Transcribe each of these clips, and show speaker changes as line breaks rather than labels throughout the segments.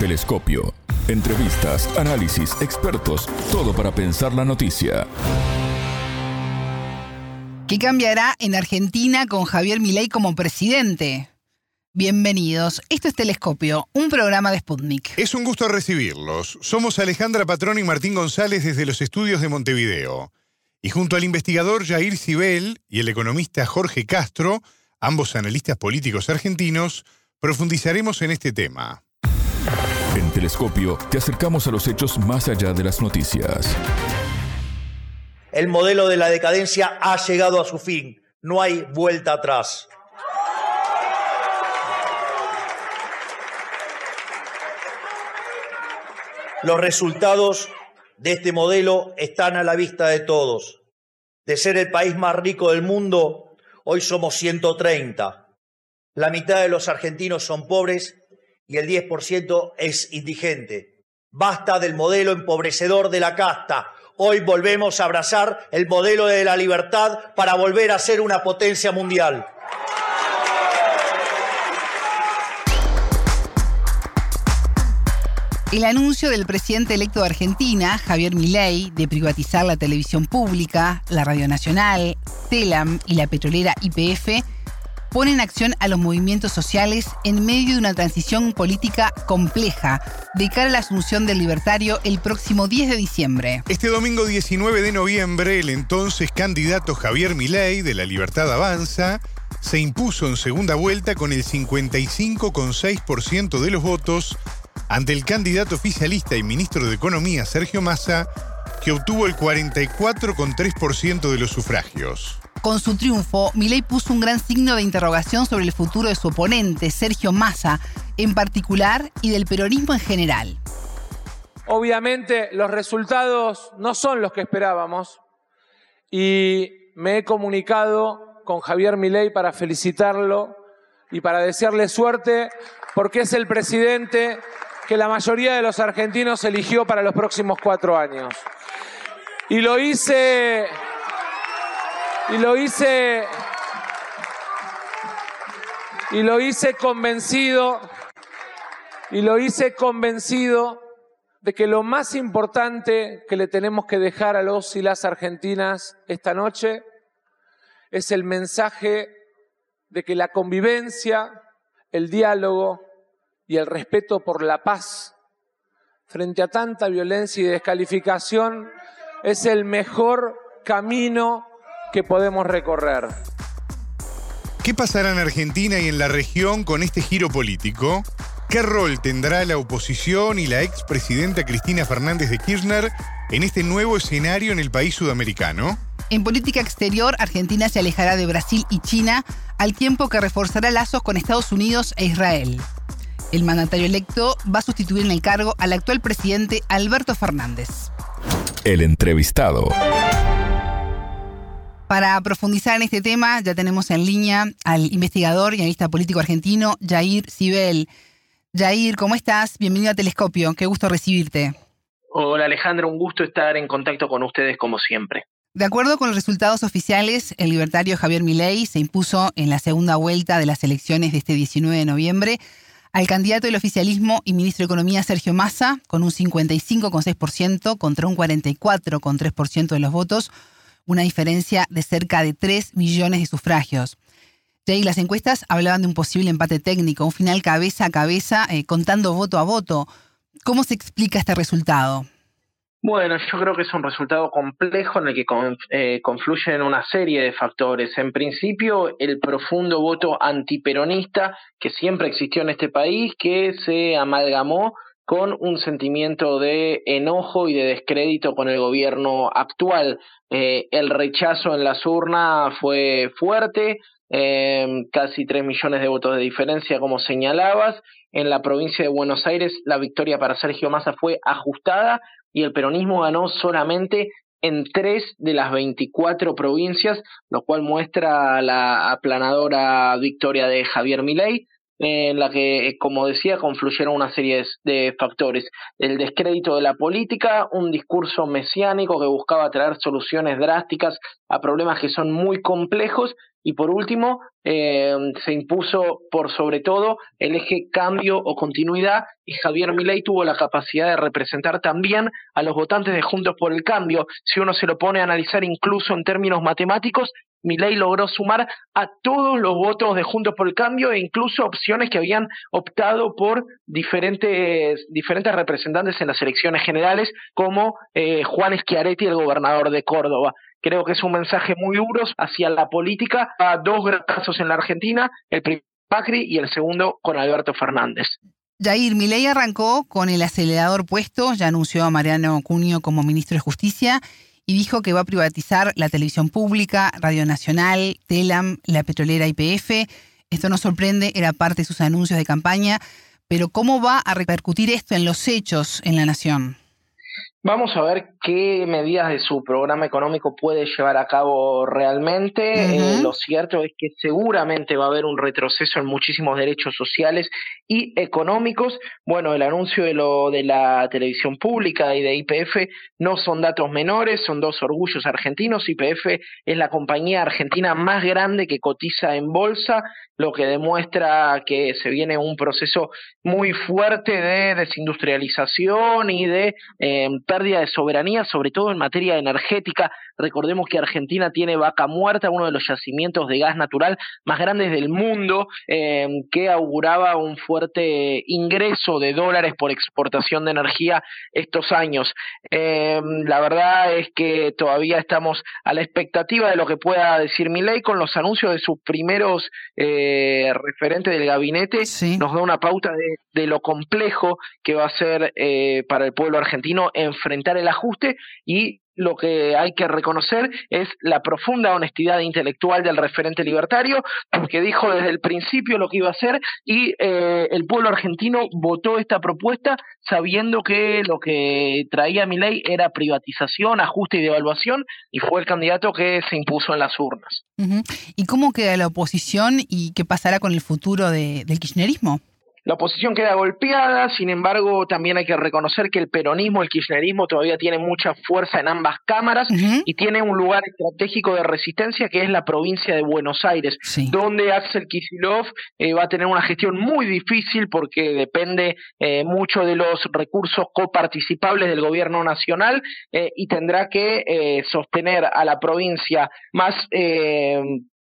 Telescopio. Entrevistas, análisis, expertos, todo para pensar la noticia.
¿Qué cambiará en Argentina con Javier Milei como presidente? Bienvenidos. Esto es Telescopio, un programa de Sputnik.
Es un gusto recibirlos. Somos Alejandra Patrón y Martín González desde los estudios de Montevideo. Y junto al investigador Jair Cibel y el economista Jorge Castro, ambos analistas políticos argentinos, profundizaremos en este tema.
En Telescopio te acercamos a los hechos más allá de las noticias.
El modelo de la decadencia ha llegado a su fin. No hay vuelta atrás. Los resultados de este modelo están a la vista de todos. De ser el país más rico del mundo, hoy somos 130. La mitad de los argentinos son pobres y el 10% es indigente. Basta del modelo empobrecedor de la casta. Hoy volvemos a abrazar el modelo de la libertad para volver a ser una potencia mundial.
El anuncio del presidente electo de Argentina, Javier Milei, de privatizar la televisión pública, la Radio Nacional, TELAM y la petrolera YPF pone en acción a los movimientos sociales en medio de una transición política compleja de cara a la asunción del libertario el próximo 10 de diciembre.
Este domingo 19 de noviembre, el entonces candidato Javier Milei de la Libertad Avanza se impuso en segunda vuelta con el 55,6% de los votos ante el candidato oficialista y ministro de Economía Sergio Massa, que obtuvo el 44,3% de los sufragios.
Con su triunfo, Milei puso un gran signo de interrogación sobre el futuro de su oponente, Sergio Massa, en particular, y del peronismo en general.
Obviamente los resultados no son los que esperábamos y me he comunicado con Javier Milei para felicitarlo y para desearle suerte porque es el presidente que la mayoría de los argentinos eligió para los próximos cuatro años. Y lo hice y lo hice. Y lo hice convencido. Y lo hice convencido de que lo más importante que le tenemos que dejar a los y las argentinas esta noche es el mensaje de que la convivencia, el diálogo y el respeto por la paz frente a tanta violencia y descalificación es el mejor camino que podemos recorrer.
¿Qué pasará en Argentina y en la región con este giro político? ¿Qué rol tendrá la oposición y la expresidenta Cristina Fernández de Kirchner en este nuevo escenario en el país sudamericano?
En política exterior, Argentina se alejará de Brasil y China al tiempo que reforzará lazos con Estados Unidos e Israel. El mandatario electo va a sustituir en el cargo al actual presidente Alberto Fernández.
El entrevistado.
Para profundizar en este tema, ya tenemos en línea al investigador y analista político argentino, Jair Sibel. Jair, ¿cómo estás? Bienvenido a Telescopio, qué gusto recibirte.
Hola Alejandro, un gusto estar en contacto con ustedes como siempre.
De acuerdo con los resultados oficiales, el libertario Javier Milei se impuso en la segunda vuelta de las elecciones de este 19 de noviembre al candidato del oficialismo y ministro de Economía Sergio Massa con un 55,6% contra un 44,3% de los votos una diferencia de cerca de 3 millones de sufragios. Jay, las encuestas hablaban de un posible empate técnico, un final cabeza a cabeza, eh, contando voto a voto. ¿Cómo se explica este resultado?
Bueno, yo creo que es un resultado complejo en el que eh, confluyen una serie de factores. En principio, el profundo voto antiperonista que siempre existió en este país, que se amalgamó con un sentimiento de enojo y de descrédito con el gobierno actual. Eh, el rechazo en las urnas fue fuerte, eh, casi tres millones de votos de diferencia, como señalabas. En la provincia de Buenos Aires, la victoria para Sergio Massa fue ajustada y el peronismo ganó solamente en tres de las 24 provincias, lo cual muestra la aplanadora victoria de Javier Milei. En la que, como decía, confluyeron una serie de factores. El descrédito de la política, un discurso mesiánico que buscaba traer soluciones drásticas a problemas que son muy complejos y por último, eh, se impuso por sobre todo el eje cambio o continuidad y Javier Milei tuvo la capacidad de representar también a los votantes de Juntos por el Cambio. Si uno se lo pone a analizar incluso en términos matemáticos, Milei logró sumar a todos los votos de Juntos por el Cambio e incluso opciones que habían optado por diferentes, diferentes representantes en las elecciones generales, como eh, Juan Schiaretti, el gobernador de Córdoba. Creo que es un mensaje muy duro hacia la política a dos casos en la Argentina, el primero Macri y el segundo con Alberto Fernández.
Jair Milei arrancó con el acelerador puesto, ya anunció a Mariano Cunio como ministro de Justicia y dijo que va a privatizar la televisión pública, Radio Nacional, Telam, la petrolera IPF. Esto no sorprende, era parte de sus anuncios de campaña, pero ¿cómo va a repercutir esto en los hechos en la nación?
Vamos a ver qué medidas de su programa económico puede llevar a cabo realmente. Eh, lo cierto es que seguramente va a haber un retroceso en muchísimos derechos sociales y económicos. Bueno, el anuncio de lo de la televisión pública y de IPF no son datos menores, son dos orgullos argentinos. IPF es la compañía argentina más grande que cotiza en bolsa, lo que demuestra que se viene un proceso muy fuerte de desindustrialización y de eh, pérdida de soberanía, sobre todo en materia energética. Recordemos que Argentina tiene Vaca Muerta, uno de los yacimientos de gas natural más grandes del mundo, eh, que auguraba un fuerte ingreso de dólares por exportación de energía estos años. Eh, la verdad es que todavía estamos a la expectativa de lo que pueda decir ley con los anuncios de sus primeros eh, referentes del gabinete. Nos da una pauta de, de, lo complejo que va a ser para el pueblo argentino en enfrentar el ajuste y lo que hay que reconocer es la profunda honestidad intelectual del referente libertario, porque dijo desde el principio lo que iba a hacer y eh, el pueblo argentino votó esta propuesta sabiendo que lo que traía mi ley era privatización, ajuste y devaluación, y fue el candidato que se impuso en las urnas.
¿Y cómo queda la oposición y qué pasará con el futuro del kirchnerismo?
La oposición queda golpeada, sin embargo, también hay que reconocer que el peronismo, el kirchnerismo todavía tiene mucha fuerza en ambas cámaras y tiene un lugar estratégico de resistencia que es la provincia de Buenos Aires, donde Axel Kicillof eh, va a tener una gestión muy difícil porque depende eh, mucho de los recursos coparticipables del gobierno nacional eh, y tendrá que sostener a la provincia más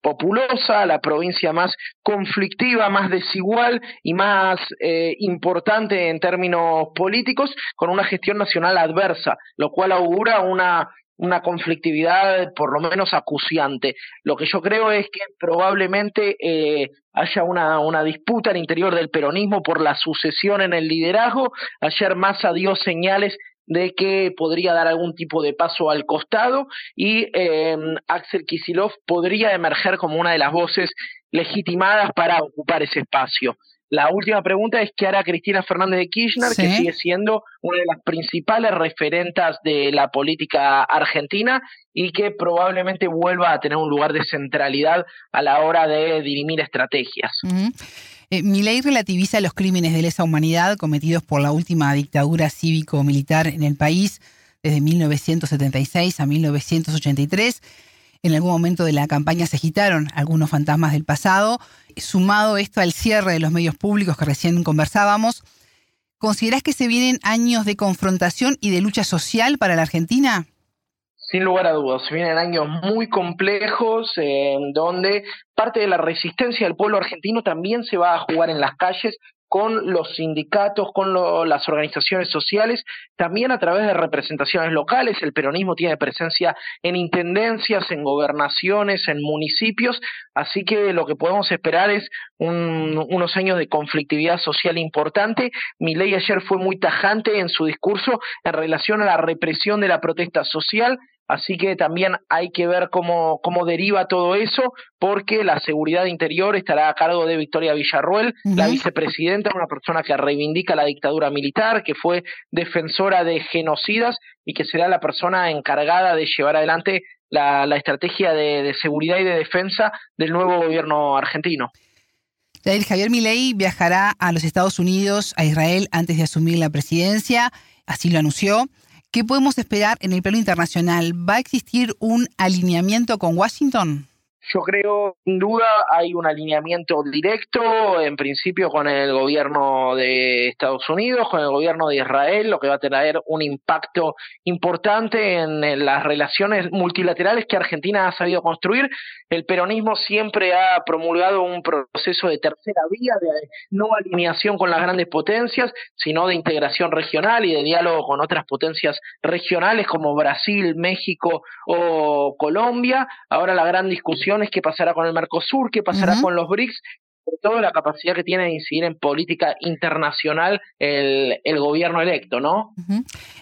populosa, la provincia más conflictiva, más desigual y más eh, importante en términos políticos, con una gestión nacional adversa, lo cual augura una una conflictividad por lo menos acuciante. Lo que yo creo es que probablemente eh, haya una, una disputa al interior del peronismo por la sucesión en el liderazgo. Ayer Massa dio señales de que podría dar algún tipo de paso al costado y eh, Axel Kisilov podría emerger como una de las voces legitimadas para ocupar ese espacio. La última pregunta es qué hará Cristina Fernández de Kirchner, que sigue siendo una de las principales referentas de la política argentina y que probablemente vuelva a tener un lugar de centralidad a la hora de dirimir estrategias.
Eh, mi ley relativiza los crímenes de lesa humanidad cometidos por la última dictadura cívico-militar en el país desde 1976 a 1983. En algún momento de la campaña se agitaron algunos fantasmas del pasado. Sumado esto al cierre de los medios públicos que recién conversábamos, ¿considerás que se vienen años de confrontación y de lucha social para la Argentina?
Sin lugar a dudas, vienen años muy complejos en donde parte de la resistencia del pueblo argentino también se va a jugar en las calles con los sindicatos, con las organizaciones sociales, también a través de representaciones locales. El peronismo tiene presencia en intendencias, en gobernaciones, en municipios, así que lo que podemos esperar es unos años de conflictividad social importante. Mi ley ayer fue muy tajante en su discurso en relación a la represión de la protesta social Así que también hay que ver cómo, cómo deriva todo eso, porque la seguridad interior estará a cargo de Victoria Villarruel, la vicepresidenta, una persona que reivindica la dictadura militar, que fue defensora de genocidas y que será la persona encargada de llevar adelante la, estrategia de seguridad y de defensa del nuevo gobierno argentino.
Javier Milei viajará a los Estados Unidos, a Israel, antes de asumir la presidencia, así lo anunció. ¿Qué podemos esperar en el plano internacional? ¿Va a existir un alineamiento con Washington?
Yo creo, sin duda, hay un alineamiento directo, en principio, con el gobierno de Estados Unidos, con el gobierno de Israel, lo que va a tener un impacto importante en, las relaciones multilaterales que Argentina ha sabido construir. El peronismo siempre ha promulgado un proceso de tercera vía, de no alineación con las grandes potencias, sino de integración regional y de diálogo con otras potencias regionales como Brasil, México o Colombia. Ahora la gran discusión qué pasará con el Mercosur, qué pasará con los BRICS, sobre todo la capacidad que tiene de incidir en política internacional el, gobierno electo, ¿no?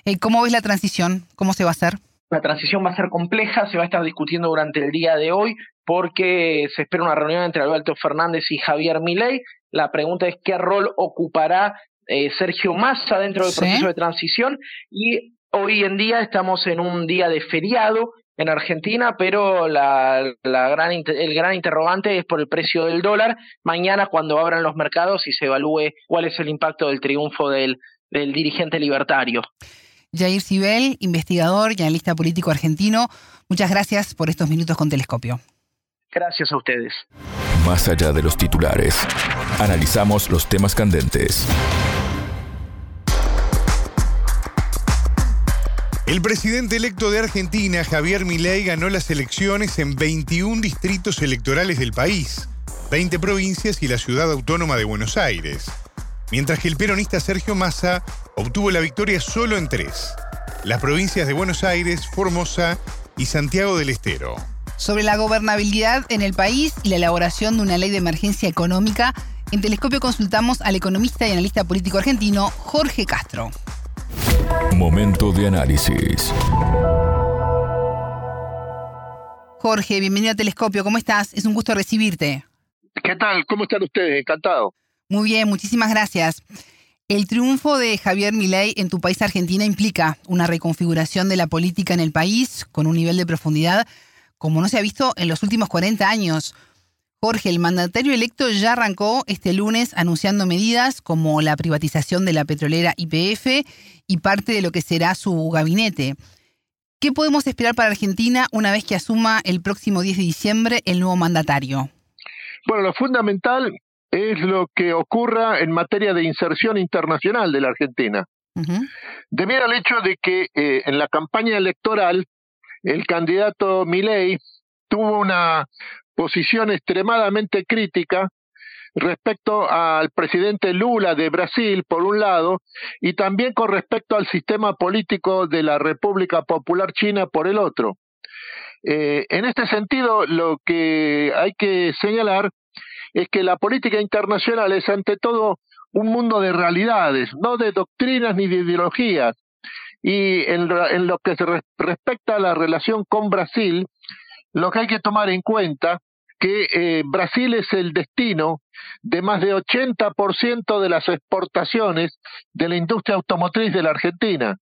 Eh, ¿Cómo ves la transición? ¿Cómo se va a hacer?
La transición va a ser compleja, se va a estar discutiendo durante el día de hoy porque se espera una reunión entre Alberto Fernández y Javier Milei. La pregunta es qué rol ocupará eh, Sergio Massa dentro del proceso de transición y hoy en día estamos en un día de feriado en Argentina, pero la, la gran, el gran interrogante es por el precio del dólar. Mañana, cuando abran los mercados y se evalúe cuál es el impacto del triunfo del, del dirigente libertario.
Jair Sibel, investigador y analista político argentino, muchas gracias por estos minutos con Telescopio.
Gracias a ustedes.
Más allá de los titulares, analizamos los temas candentes
El presidente electo de Argentina, Javier Milei, ganó las elecciones en 21 distritos electorales del país, 20 provincias y la ciudad autónoma de Buenos Aires, mientras que el peronista Sergio Massa obtuvo la victoria solo en tres, las provincias de Buenos Aires, Formosa y Santiago del Estero.
Sobre la gobernabilidad en el país y la elaboración de una ley de emergencia económica, en Telescopio consultamos al economista y analista político argentino Jorge Castro.
Momento de análisis.
Jorge, bienvenido a Telescopio. ¿Cómo estás? Es un gusto recibirte.
¿Qué tal? ¿Cómo están ustedes? Encantado.
Muy bien, muchísimas gracias. El triunfo de Javier Milei en tu país Argentina implica una reconfiguración de la política en el país con un nivel de profundidad como no se ha visto en los últimos 40 años. Jorge, el mandatario electo ya arrancó este lunes anunciando medidas como la privatización de la petrolera IPF y parte de lo que será su gabinete. ¿Qué podemos esperar para Argentina una vez que asuma el próximo 10 de diciembre el nuevo mandatario?
Bueno, lo fundamental es lo que ocurra en materia de inserción internacional de la Argentina. Debido al hecho de que eh, en la campaña electoral el candidato Milei tuvo una posición extremadamente crítica respecto al presidente Lula de Brasil, por un lado, y también con respecto al sistema político de la República Popular China, por el otro. Eh, en este sentido, lo que hay que señalar es que la política internacional es ante todo un mundo de realidades, no de doctrinas ni de ideologías. Y en, lo que se respecta a la relación con Brasil, lo que hay que tomar en cuenta que eh, Brasil es el destino de más de 80% de las exportaciones de la industria automotriz de la Argentina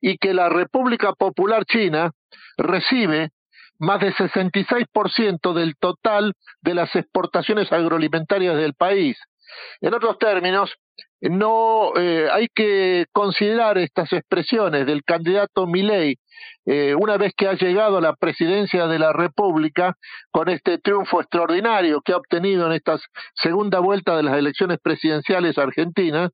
y que la República Popular China recibe más de 66% del total de las exportaciones agroalimentarias del país. En otros términos, no eh, hay que considerar estas expresiones del candidato Milei eh, una vez que ha llegado a la presidencia de la República con este triunfo extraordinario que ha obtenido en esta segunda vuelta de las elecciones presidenciales argentinas,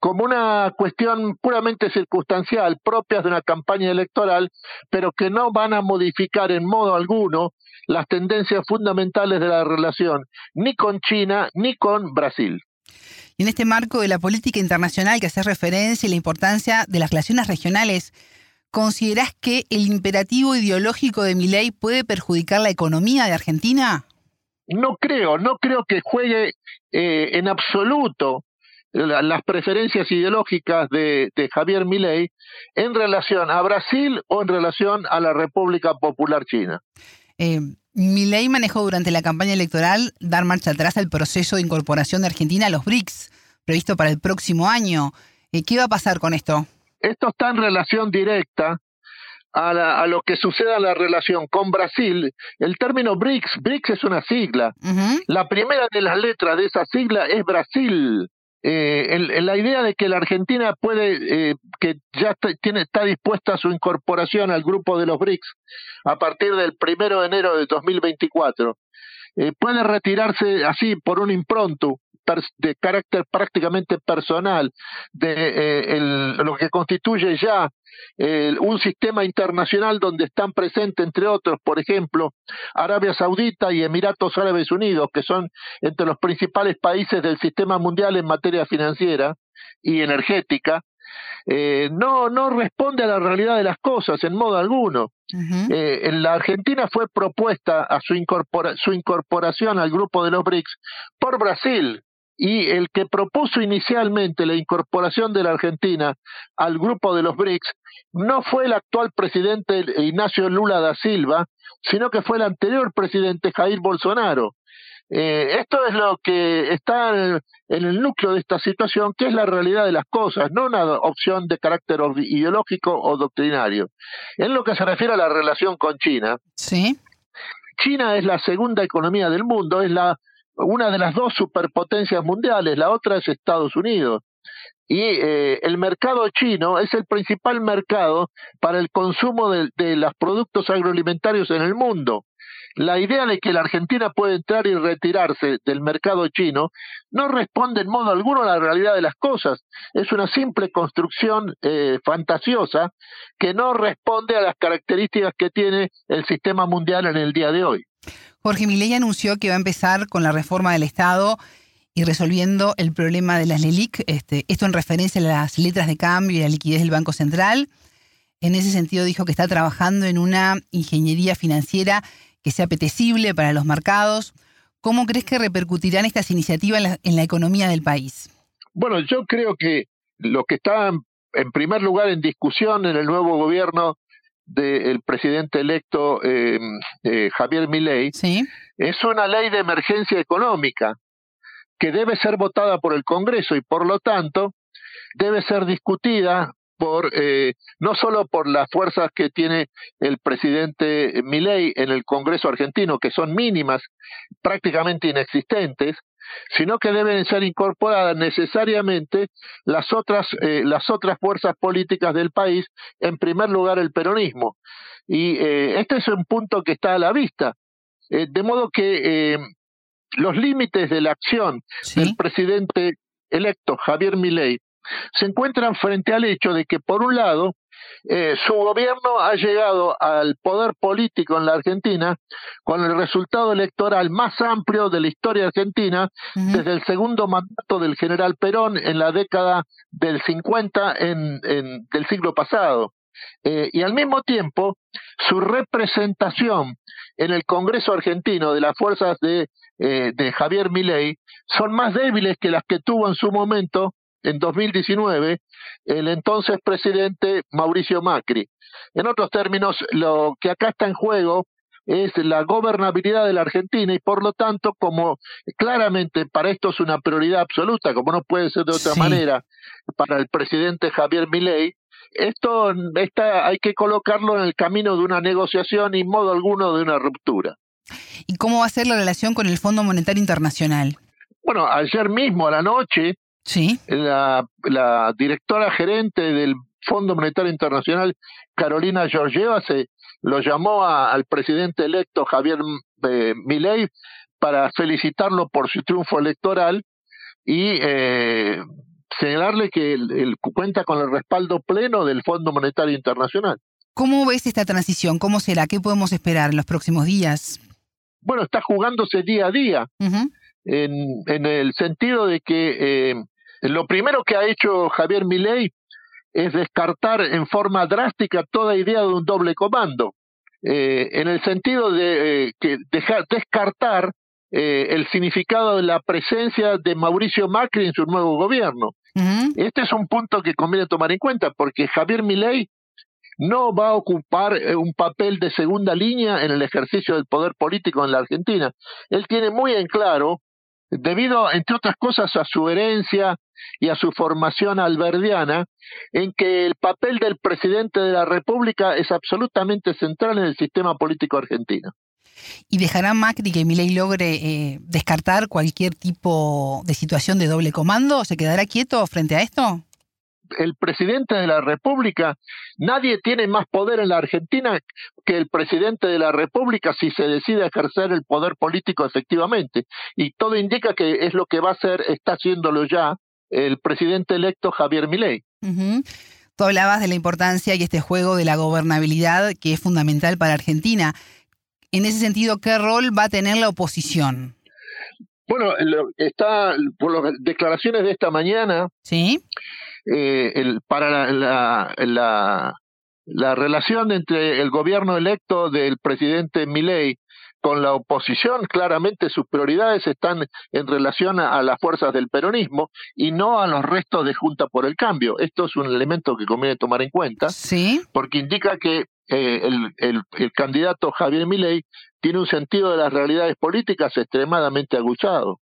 como una cuestión puramente circunstancial, propia de una campaña electoral, pero que no van a modificar en modo alguno las tendencias fundamentales de la relación, ni con China ni con Brasil.
Y en este marco de la política internacional que hace referencia y la importancia de las relaciones regionales, ¿considerás que el imperativo ideológico de mi ley puede perjudicar la economía de Argentina?
No creo, no creo que juegue eh, en absoluto las preferencias ideológicas de, Javier Milei en relación a Brasil o en relación a la República Popular China.
Eh, Milei manejó durante la campaña electoral dar marcha atrás al proceso de incorporación de Argentina a los BRICS, previsto para el próximo año. Eh, ¿Qué va a pasar con esto?
Esto está en relación directa a, lo que suceda en la relación con Brasil, el término BRICS, BRICS es una sigla. La primera de las letras de esa sigla es Brasil. Eh, la idea de que la Argentina puede, eh, que ya está, tiene, está dispuesta a su incorporación al grupo de los BRICS a partir del primero de enero de 2024, eh, puede retirarse así por un impronto de carácter prácticamente personal de eh, lo que constituye ya un sistema internacional donde están presentes, entre otros, por ejemplo, Arabia Saudita y Emiratos Árabes Unidos, que son entre los principales países del sistema mundial en materia financiera y energética, eh, no, no responde a la realidad de las cosas en modo alguno. Eh, en la Argentina fue propuesta a su, su incorporación al grupo de los BRICS por Brasil, y el que propuso inicialmente la incorporación de la Argentina al grupo de los BRICS no fue el actual presidente Ignacio Lula da Silva, sino que fue el anterior presidente Jair Bolsonaro. Eh, esto es lo que está en, el núcleo de esta situación, que es la realidad de las cosas, no una opción de carácter ideológico o doctrinario. En lo que se refiere a la relación con China,
¿Sí?
China es la segunda economía del mundo, es la una de las dos superpotencias mundiales, la otra es Estados Unidos. Y eh, el mercado chino es el principal mercado para el consumo de, de los productos agroalimentarios en el mundo. La idea de que la Argentina puede entrar y retirarse del mercado chino no responde en modo alguno a la realidad de las cosas. Es una simple construcción eh, fantasiosa que no responde a las características que tiene el sistema mundial en el día de hoy.
Jorge Milei anunció que va a empezar con la reforma del Estado y resolviendo el problema de las LELIC, este, esto en referencia a las letras de cambio y la liquidez del Banco Central. En ese sentido dijo que está trabajando en una ingeniería financiera que sea apetecible para los mercados. ¿Cómo crees que repercutirán estas iniciativas en la, economía del país?
Bueno, yo creo que lo que está en primer lugar en discusión en el nuevo gobierno del presidente electo em, eh, Javier Milei es una ley de emergencia económica que debe ser votada por el Congreso y por lo tanto debe ser discutida por eh, no solo por las fuerzas que tiene el presidente Milei en el Congreso argentino que son mínimas, prácticamente inexistentes, sino que deben ser incorporadas necesariamente las otras, eh, las otras fuerzas políticas del país, en primer lugar el peronismo. Y eh, este es un punto que está a la vista. Eh, de modo que los límites de la acción del presidente electo Javier Milei se encuentran frente al hecho de que, por un lado, eh, su gobierno ha llegado al poder político en la Argentina con el resultado electoral más amplio de la historia argentina desde el segundo mandato del general Perón en la década del 50 en, del siglo pasado. Eh, y al mismo tiempo, su representación en el Congreso argentino de las fuerzas de, eh, de Javier Milei son más débiles que las que tuvo en su momento en 2019 el entonces presidente Mauricio Macri. En otros términos, lo que acá está en juego es la gobernabilidad de la Argentina y por lo tanto, como claramente para esto es una prioridad absoluta, como no puede ser de otra manera para el presidente Javier Milei, esto está, hay que colocarlo en el camino de una negociación y modo alguno de una ruptura.
¿Y cómo va a ser la relación con el Fondo Monetario Internacional?
Bueno, ayer mismo a la noche
Sí.
La, la directora gerente del Fondo Monetario Internacional, Carolina Georgieva, se lo llamó al presidente electo Javier eh, Milei para felicitarlo por su triunfo electoral y eh, señalarle que él, cuenta con el respaldo pleno del Fondo Monetario Internacional.
¿Cómo ves esta transición? ¿Cómo será? ¿Qué podemos esperar en los próximos días?
Bueno, está jugándose día a día, en, en, el sentido de que eh, lo primero que ha hecho Javier Milei es descartar en forma drástica toda idea de un doble comando, eh, en el sentido de eh, que dejar, descartar eh, el significado de la presencia de Mauricio Macri en su nuevo gobierno. Este es un punto que conviene tomar en cuenta, porque Javier Milei no va a ocupar un papel de segunda línea en el ejercicio del poder político en la Argentina. Él tiene muy en claro debido, entre otras cosas, a su herencia y a su formación alberdiana, en que el papel del presidente de la República es absolutamente central en el sistema político argentino.
¿Y dejará Macri que Milei logre eh, descartar cualquier tipo de situación de doble comando? ¿Se quedará quieto frente a esto?
El presidente de la República, nadie tiene más poder en la Argentina que el presidente de la República si se decide ejercer el poder político efectivamente. Y todo indica que es lo que va a hacer, está haciéndolo ya el presidente electo Javier Milei.
Tú hablabas de la importancia y este juego de la gobernabilidad que es fundamental para Argentina. En ese sentido, ¿qué rol va a tener la oposición?
Bueno, está por las declaraciones de esta mañana.
Sí
eh, el, para la, la, la, relación entre el gobierno electo del presidente Milei con la oposición, claramente sus prioridades están en relación a, las fuerzas del peronismo y no a los restos de Junta por el Cambio. Esto es un elemento que conviene tomar en cuenta,
¿Sí?
porque indica que eh, el, el, el, candidato Javier Milei tiene un sentido de las realidades políticas extremadamente aguchado.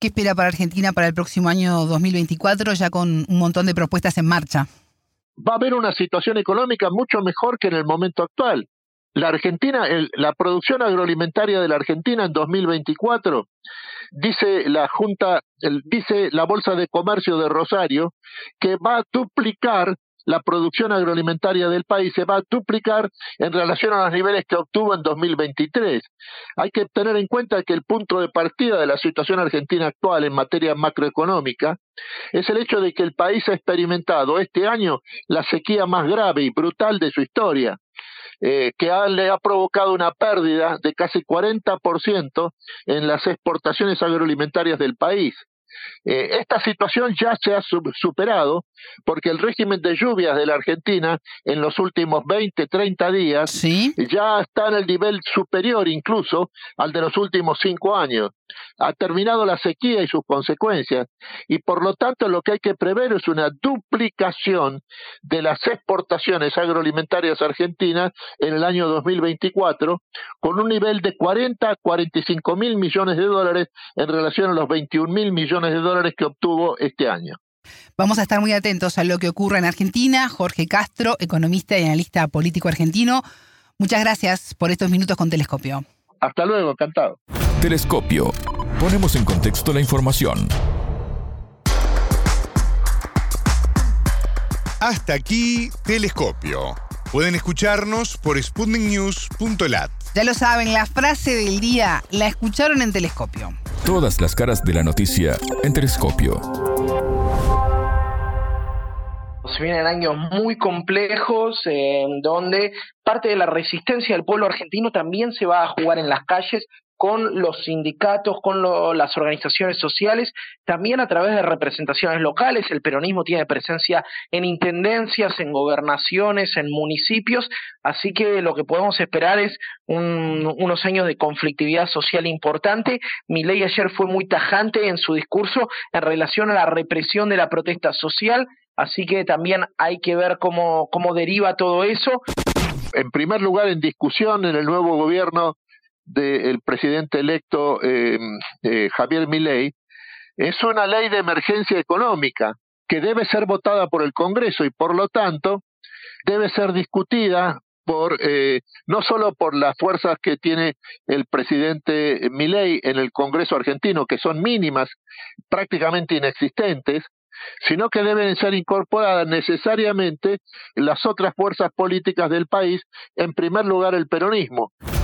¿Qué espera para Argentina para el próximo año 2024 ya con un montón de propuestas en marcha?
Va a haber una situación económica mucho mejor que en el momento actual. La Argentina, la producción agroalimentaria de la Argentina en 2024, dice la Junta, dice la Bolsa de Comercio de Rosario, que va a duplicar la producción agroalimentaria del país se va a duplicar en relación a los niveles que obtuvo en 2023. Hay que tener en cuenta que el punto de partida de la situación argentina actual en materia macroeconómica es el hecho de que el país ha experimentado este año la sequía más grave y brutal de su historia. Eh, que le ha provocado una pérdida de casi 40% en las exportaciones agroalimentarias del país. Eh, esta situación ya se ha superado porque el régimen de lluvias de la Argentina en los últimos 20, 30 días ya está en el nivel superior incluso al de los últimos cinco años. Ha terminado la sequía y sus consecuencias y por lo tanto lo que hay que prever es una duplicación de las exportaciones agroalimentarias argentinas en el año 2024 con un nivel de 40 a 45 mil millones de dólares en relación a los 21 mil millones de dólares que obtuvo este año.
Vamos a estar muy atentos a lo que ocurra en Argentina. Jorge Castro, economista y analista político argentino. Muchas gracias por estos minutos con Telescopio.
Hasta luego, encantado.
Telescopio. Ponemos en contexto la información.
Hasta aquí, Telescopio. Pueden escucharnos por sputniknews.lat.
Ya lo saben, la frase del día la escucharon en Telescopio.
Todas las caras de la noticia en Telescopio.
Se vienen años muy complejos en donde parte de la resistencia del pueblo argentino también se va a jugar en las calles con los sindicatos, con las organizaciones sociales, también a través de representaciones locales. El peronismo tiene presencia en intendencias, en gobernaciones, en municipios, así que lo que podemos esperar es unos años de conflictividad social importante. Mi ley ayer fue muy tajante en su discurso en relación a la represión de la protesta social, así que también hay que ver cómo, cómo deriva todo eso.
En primer lugar, en discusión en el nuevo gobierno del presidente electo eh, eh, Javier Milei es una ley de emergencia económica que debe ser votada por el Congreso y por lo tanto debe ser discutida por eh, no solo por las fuerzas que tiene el presidente Milei en el Congreso argentino que son mínimas, prácticamente inexistentes, sino que deben ser incorporadas necesariamente las otras fuerzas políticas del país, en primer lugar el peronismo.